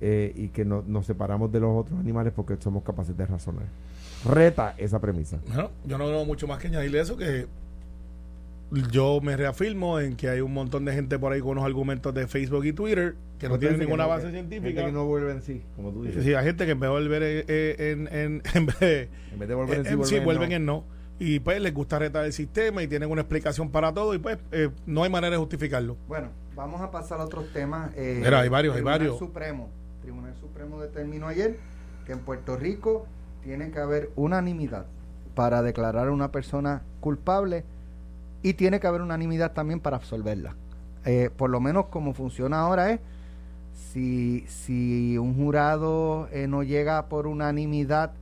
eh, y que no, nos separamos de los otros animales porque somos capaces de razonar. Reta esa premisa. Bueno, yo no tengo mucho más que añadirle eso que yo me reafirmo en que hay un montón de gente por ahí con unos argumentos de Facebook y Twitter que no tienen ninguna base científica. Gente que no vuelven sí, como tú dices. Sí, hay gente que en vez de volver en, en, *laughs* en, vez de, en vez de volver en, en sí, vuelven, sí, en vuelven no. en no. Y pues les gusta retar el sistema y tienen una explicación para todo y pues eh, no hay manera de justificarlo. Bueno, vamos a pasar a otros temas. Eh, Mira, hay varios, hay varios. Supremo. Tribunal Supremo determinó ayer que en Puerto Rico tiene que haber unanimidad para declarar a una persona culpable y tiene que haber unanimidad también para absolverla. Eh, por lo menos como funciona ahora es, si, si un jurado eh, no llega por unanimidad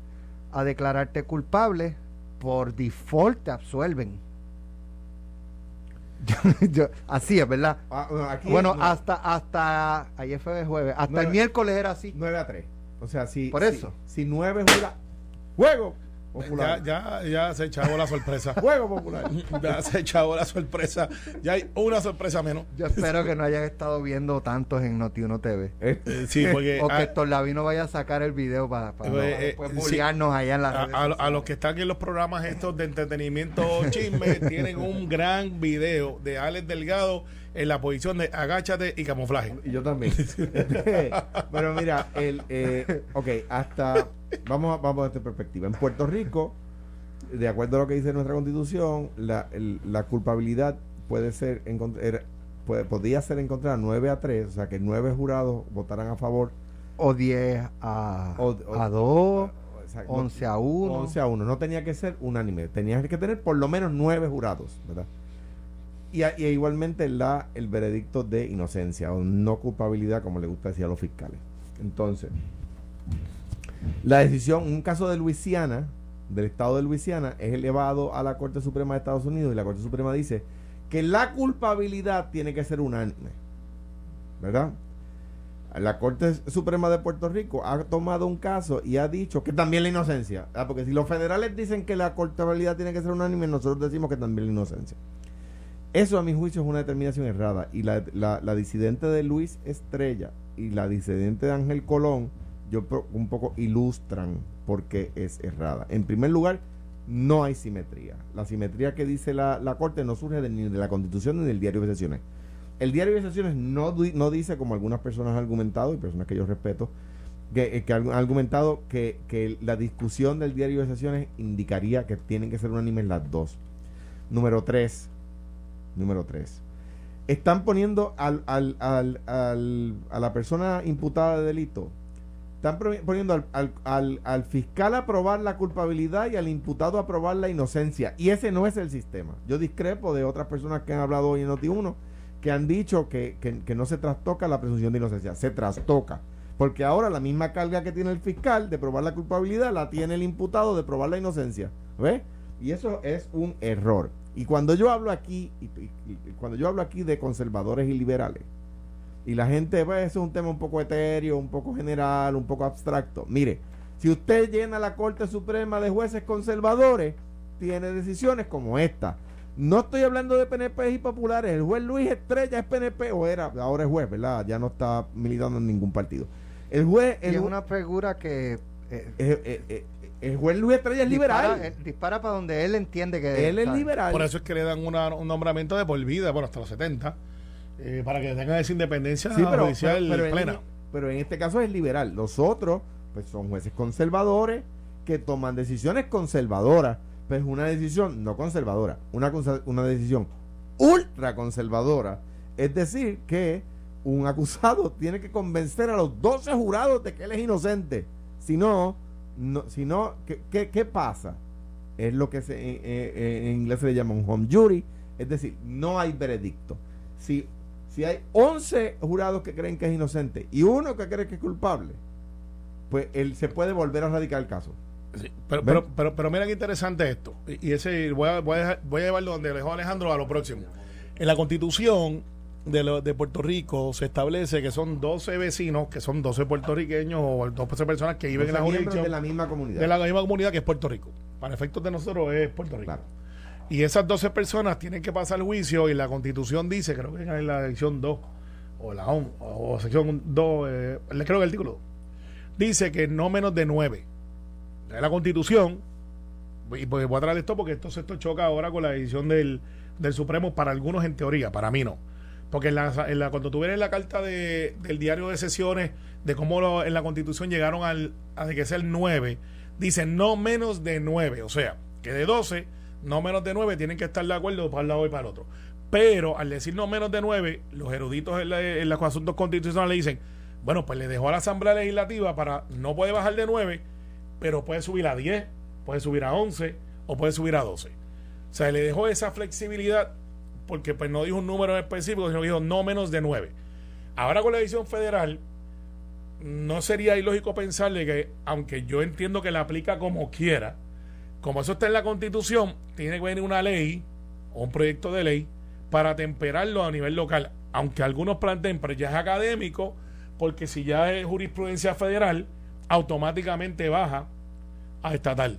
a declararte culpable, por default te absuelven. *laughs* Yo- yo- así es, ¿verdad? Ah, bueno, aquí Bueno, no, hasta, hasta, ayer fue jueves, hasta el miércoles era así. 9 a 3. O sea, si. Por si- eso. Si 9 jura. ¡Juego! Ya, Popular. ya, ya se echó la sorpresa. *laughs* ¡Juego popular! ya se echó la sorpresa. Ya hay una sorpresa menos. Yo espero que no hayan estado viendo tantos en Noti1 TV. Eh, sí, porque o que a, Héctor Lavino vaya a sacar el video para, para, Eh, eh, pues, sí. bullearnos allá en las a- a- los que están en los programas estos de entretenimiento chisme *laughs* tienen un gran video de Alex Delgado en la posición de agáchate y camuflaje. Y yo también. *laughs* Pero mira, el, eh, ok, hasta. Vamos a, vamos a esta perspectiva. En Puerto Rico, de acuerdo a lo que dice nuestra constitución, la, el- la culpabilidad puede ser encont- era- puede, podía ser encontrada 9 a 3, o sea que 9 jurados votaran a favor. O 10 a, O- o- a 2, o sea, no- 11 a 1. 11 a 1. No tenía que ser unánime. Tenía que tener por lo menos 9 jurados, ¿verdad? Y, a- y igualmente la, el veredicto de inocencia o no culpabilidad, como le gusta decir a los fiscales. Entonces, la decisión, un caso de Luisiana, del estado de Luisiana, es elevado a la Corte Suprema de Estados Unidos y la Corte Suprema dice que la culpabilidad tiene que ser unánime. ¿Verdad? La Corte Suprema de Puerto Rico ha tomado un caso y ha dicho que también la inocencia. Ah, Porque si los federales dicen que la culpabilidad tiene que ser unánime, nosotros decimos que también la inocencia. Eso a mi juicio es una determinación errada. Y la, la- la disidente de Luis Estrella y la disidente de Ángel Colón, yo un poco ilustran por qué es errada. En primer lugar, no hay simetría. La simetría que dice la, la Corte no surge de- ni de la Constitución ni del diario de sesiones. El diario de sesiones no, no dice, como algunas personas han argumentado, y personas que yo respeto, que, eh, que han argumentado que, que la discusión del diario de sesiones indicaría que tienen que ser unánimes las dos. Número tres, número tres. Están poniendo al- al- al- a la persona imputada de delito, están poniendo al, al- al- al fiscal a probar la culpabilidad y al imputado a probar la inocencia. Y ese no es el sistema. Yo discrepo de otras personas que han hablado hoy en Noti1 que han dicho que, que- que no se trastoca la presunción de inocencia. Se trastoca. Porque ahora la misma carga que tiene el fiscal de probar la culpabilidad la tiene el imputado de probar la inocencia. ¿Ves? Y eso es un error. Y cuando yo hablo aquí, y cuando yo hablo aquí de conservadores y liberales, y la gente ve eso es un tema un poco etéreo, un poco general, un poco abstracto. Mire, si usted llena la Corte Suprema de jueces conservadores, tiene decisiones como esta. No estoy hablando de PNP y populares. El juez Luis Estrella es PNP, o era, ahora es juez, ¿verdad? Ya no está militando en ningún partido. El juez, Y es una figura que eh, eh, eh, el juez Luis Estrella es dispara, liberal. dispara para donde él entiende que Él es liberal. Por eso es que le dan una- un nombramiento de por vida, bueno, hasta los 70, eh, para que tengan esa independencia Sí, pero, judicial pero- pero en- plena. pero en este caso es liberal. Los otros, pues son jueces conservadores que toman decisiones conservadoras. Pues una decisión no conservadora, una, una decisión ultra conservadora. Es decir, que un acusado *laughs* tiene que convencer a los 12 jurados de que él es inocente. Si no, no si no ¿qué, qué, qué pasa? Es lo que se, eh, eh, en inglés se le llama un home jury. Es decir, no hay veredicto. Si si hay 11 jurados que creen que es inocente y uno que cree que es culpable, pues él se puede volver a radicar el caso. Sí, pero, pero, pero, pero mira qué interesante esto. Y, ese voy a, voy, a, dejar- voy a llevarlo donde dejó Alejandro a lo próximo. En la constitución de, lo- de Puerto Rico se establece que son 12 vecinos, que son 12 puertorriqueños o 12 personas que viven en la jurisdicción de la misma comunidad. de la misma comunidad que es Puerto Rico. Para efectos de nosotros es Puerto Rico. Claro. Y esas 12 personas tienen que pasar el juicio y la constitución dice, creo que en la sección 2 o la ON, o sección 2, eh, creo que el artículo 2, dice que no menos de 9. Es la constitución, y pues voy a traer esto porque esto, esto choca ahora con la decisión del, del Supremo para algunos en teoría, para mí no. Porque en la, en la, cuando tú ves la carta de, del diario de sesiones de cómo en la constitución llegaron al, a que sea el 9, dice no menos de 9, o sea, que de 12, no menos de 9 tienen que estar de acuerdo para un lado y para el otro. Pero al decir no menos de 9, los eruditos en, los asuntos constitucionales dicen, bueno, pues le dejó a la Asamblea Legislativa para, no puede bajar de 9, pero puede subir a 10, puede subir a 11 o puede subir a 12. O sea, le dejó esa flexibilidad porque pues no dijo un número específico, sino dijo no menos de 9. Ahora con la edición federal, no sería ilógico pensarle que, aunque yo entiendo que la aplica como quiera, como eso está en la constitución, tiene que venir una ley o un proyecto de ley para temperarlo a nivel local. Aunque algunos planteen, pero ya es académico, porque si ya es jurisprudencia federal, automáticamente baja a estatal.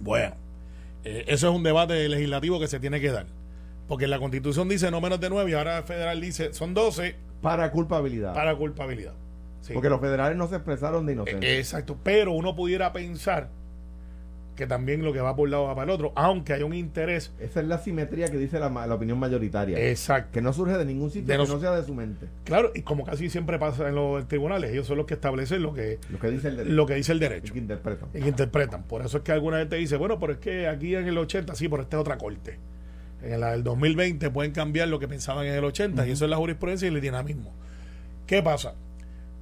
Bueno, eh, eso es un debate legislativo que se tiene que dar. Porque la constitución dice no menos de nueve y ahora el federal dice son 12. Para culpabilidad. Para culpabilidad. Porque los federales no se expresaron de inocencia. Eh, exacto, pero uno pudiera pensar que también lo que va por un lado va para el otro, aunque hay un interés. Esa es la simetría que dice la, opinión mayoritaria. Exacto. Que no surge de ningún sitio que no sea de su mente. Claro, y como casi siempre pasa en los tribunales, ellos son los que establecen lo que, lo que dice el derecho. Lo que dice el derecho. Y que interpretan. Y que interpretan. Por eso es que alguna gente dice, bueno, pero es que aquí en el 80, sí, pero esta es otra corte. En la del 2020 pueden cambiar lo que pensaban en el 80, y eso es la jurisprudencia y el dinamismo. ¿Qué pasa?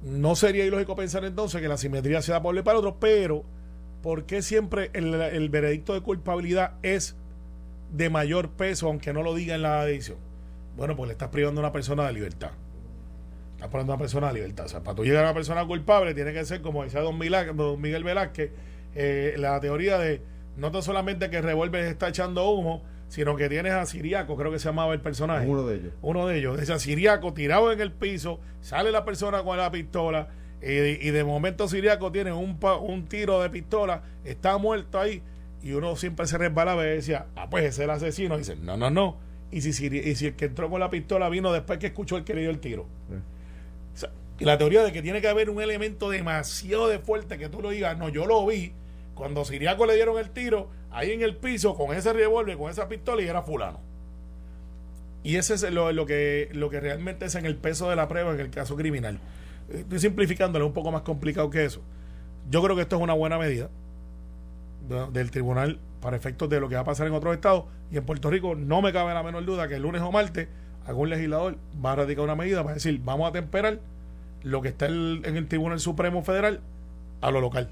No sería ilógico pensar entonces que la simetría sea por para el otro, pero ¿por qué siempre el, veredicto de culpabilidad es de mayor peso, aunque no lo diga en la edición? Bueno, pues le estás privando a una persona de libertad. Estás privando a una persona de libertad. O sea, para tú llegar a una persona culpable, tiene que ser, como decía don, Miguel Velázquez, eh, la teoría de no tan solamente que Revolver está echando humo, sino que tienes a Siriaco, creo que se llamaba el personaje. Uno de ellos. Uno de ellos. Ese Siriaco tirado en el piso, sale la persona con la pistola y de momento Siriaco tiene un, un tiro de pistola, está muerto ahí y uno siempre se resbalaba y decía, ah, pues ese es el asesino. Y dice, no, no, no. Y si, y si el que entró con la pistola vino después que escuchó el que le dio el tiro. y la teoría de que tiene que haber un elemento demasiado de fuerte que tú lo digas, no, yo lo vi. Cuando Siriaco le dieron el tiro, ahí en el piso, con ese revólver, con esa pistola, y era fulano. Y ese es lo, lo, que, lo que realmente es en el peso de la prueba en el caso criminal. Estoy simplificándolo, un poco más complicado que eso. Yo creo que esto es una buena medida del tribunal para efectos de lo que va a pasar en otros estados. Y en Puerto Rico no me cabe la menor duda que el lunes o martes algún legislador va a radicar una medida para decir, vamos a temperar lo que está en el Tribunal Supremo Federal a lo local.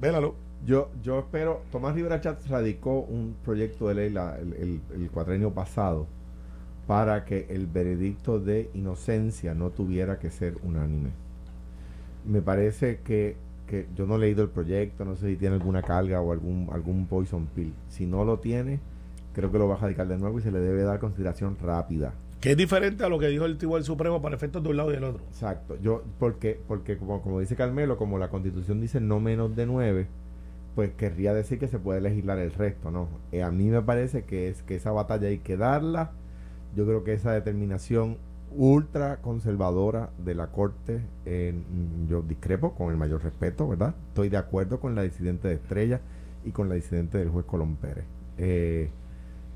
Vélalo. Yo, yo espero, Tomás Rivera Chat radicó un proyecto de ley el, el, cuatrenio pasado para que el veredicto de inocencia no tuviera que ser unánime. Me parece que, que, yo no he leído el proyecto, no sé si tiene alguna carga o algún, algún poison pill. Si no lo tiene, creo que lo va a radicar de nuevo y se le debe dar consideración rápida. Que es diferente a lo que dijo el Tribunal Supremo para efectos de un lado y del otro. Exacto. Yo, porque, porque como, como dice Carmelo, como la constitución dice no menos de nueve, pues querría decir que se puede legislar el resto, ¿no? Eh, a mí me parece que es que esa batalla hay que darla yo creo que esa determinación ultra conservadora de la Corte, yo discrepo con el mayor respeto, ¿verdad? Estoy de acuerdo con la disidente de Estrella y con la disidente del juez Colón Pérez. Eh,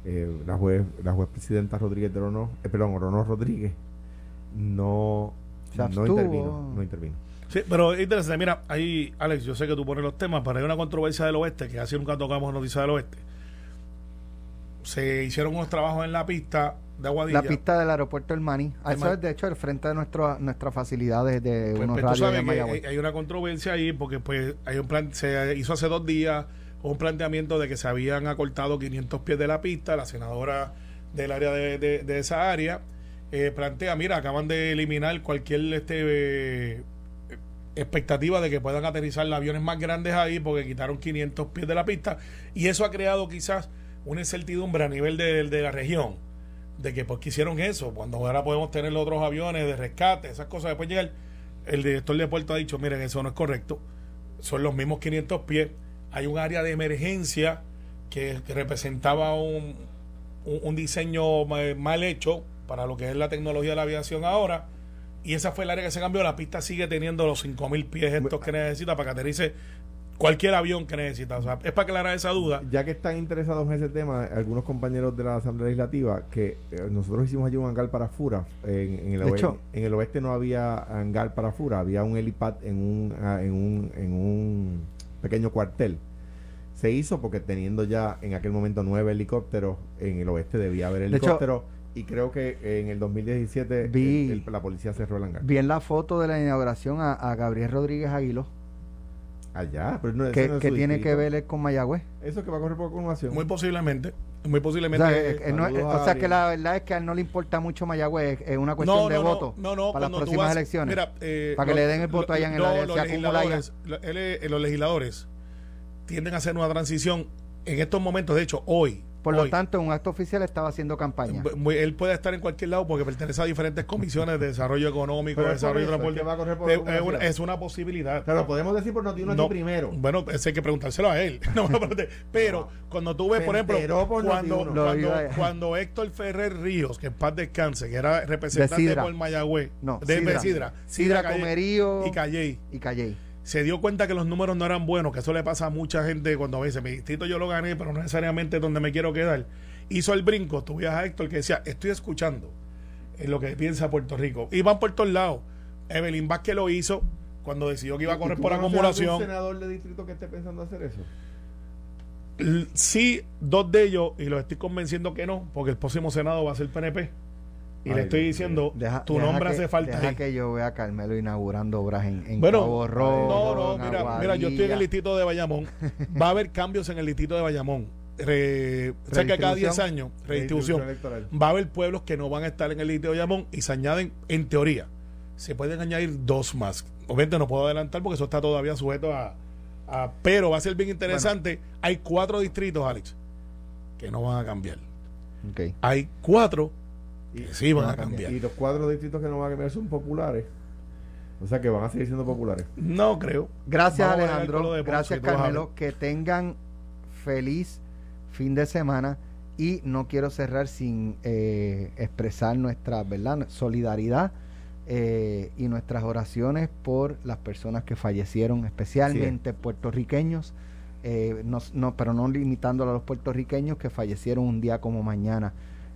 eh, la juez la juez presidenta Rodríguez de Orono, eh, perdón, Orono Rodríguez no, no intervino, no intervino. Sí, pero interesante, mira, ahí, Alex, yo sé que tú pones los temas, pero hay una controversia del oeste, que así nunca tocamos noticias del oeste. Se hicieron unos trabajos en la pista la pista del aeropuerto El Mani. Eso es, de hecho, el frente de nuestro, nuestras facilidades de pues, unos pues, hay, hay, una controversia ahí porque pues hay un plan, se hizo hace dos días un planteamiento de que se habían acortado 500 pies de la pista. La senadora del área de, de, esa área eh, plantea, mira, acaban de eliminar cualquier este expectativa de que puedan aterrizar aviones más grandes ahí porque quitaron 500 pies de la pista. Y eso ha creado quizás una incertidumbre a nivel de, de la región de que pues hicieron eso, cuando ahora podemos tener otros aviones de rescate, esas cosas, después llega el, director de puerto ha dicho, miren, eso no es correcto, son los mismos 500 pies, hay un área de emergencia que, que representaba un, un, un diseño ma- mal hecho para lo que es la tecnología de la aviación ahora. Y esa fue el área que se cambió. La pista sigue teniendo los 5.000 pies estos que necesita para que aterrice cualquier avión que necesita. O sea, es para aclarar esa duda. Ya que están interesados en ese tema, algunos compañeros de la Asamblea Legislativa, que eh, nosotros hicimos allí un hangar para Fura. En, en el De oeste, hecho- en el oeste no había hangar para Fura, había un helipad en un, ah, en un, en un pequeño cuartel. Se hizo porque teniendo ya en aquel momento nueve helicópteros, en el oeste debía haber De hecho- helicópteros. y creo que en el 2017 Vi- el- el- la policía cerró el hangar. Vi en la foto de la inauguración a, a Gabriel Rodríguez Aguiló, Allá, pero no, que, no es que tiene que ver con Mayagüez. Eso que va a correr por acumulación. Muy posiblemente. Muy O posiblemente. sea, eh, eh, no- eh, o sea que la verdad es que a él no le importa mucho Mayagüez, es una cuestión de voto No, no, para las próximas vas- elecciones. mira, eh, Para que lo- le den el voto lo- allá en el área, los allá. lo- los legisladores tienden a hacer una transición en estos momentos, de hecho, hoy. Por lo tanto, en un acto oficial estaba haciendo campaña. él puede estar en cualquier lado porque pertenece a diferentes comisiones de desarrollo económico, de desarrollo transporte. que va a correr por Eh, es, una, es una posibilidad. Pero podemos decir por No, aquí primero. Bueno, eso hay que preguntárselo a él. *laughs* No, no, pero, pero cuando tú ves, por ejemplo, por cuando, Noti1. Lo cuando, Héctor Ferrer Ríos, que en paz descanse, que era representante De por Mayagüez, No, de Sidra. Sidra, Comerío y Calley, y Calley. Se dio cuenta que los números no eran buenos, que eso le pasa a mucha gente cuando dice, mi distrito yo lo gané, pero no necesariamente es donde me quiero quedar. Hizo el brinco, tú a Héctor que decía, estoy escuchando en lo que piensa Puerto Rico. Y van por todos lados. Evelyn Vázquez lo hizo cuando decidió que iba a correr ¿Y tú por acumulación. senador de distrito que esté pensando hacer eso? Sí, dos de ellos, y los estoy convenciendo que no, porque el próximo Senado va a ser PNP. Y Ay, le estoy diciendo, Deja- tu deja nombre que- hace falta Deja ahí. que yo vea a Carmelo inaugurando obras en, en Bueno, Cabo Rojo, no, no, mira, mira, yo estoy en el distrito de Bayamón. *laughs* Va a haber cambios en el distrito de Bayamón. Re- o sea que cada 10 Redistribución. años, redistribución, va a haber pueblos que no van a estar en el distrito de Bayamón y se añaden, en teoría, se pueden añadir dos más. Obviamente no puedo adelantar porque eso está todavía sujeto a... a- pero va a ser bien interesante. Hay cuatro distritos, Alex, que no van a cambiar. Ok. Hay cuatro Y- sí van van a a cambiar. cambiar. Y los cuatro distritos que no van a cambiar son populares. O sea que van a seguir siendo populares. No creo. Gracias Vamos Alejandro, gracias Carmelo, que tengan feliz fin de semana y no quiero cerrar sin eh, expresar nuestra ¿verdad? solidaridad eh, y nuestras oraciones por las personas que fallecieron, especialmente puertorriqueños, eh, no, no- pero no limitándolo a los puertorriqueños que fallecieron un día como mañana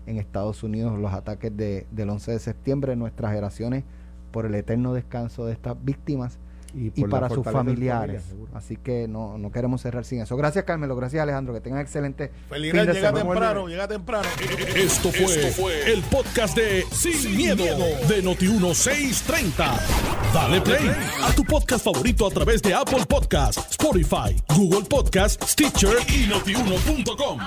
en Estados Unidos, los ataques de, del 11 de septiembre, nuestras oraciones por el eterno descanso de estas víctimas y para sus familiares. familia. Así que no, no queremos cerrar sin eso. Gracias, Carmelo. Gracias, Alejandro. Que tengan excelente Feliz fin de llega semana. temprano, llega temprano. Esto fue, el podcast de Sin, miedo, de Noti1630. Dale play a tu podcast favorito a través de Apple Podcasts, Spotify, Google Podcasts, Stitcher y notiuno.com.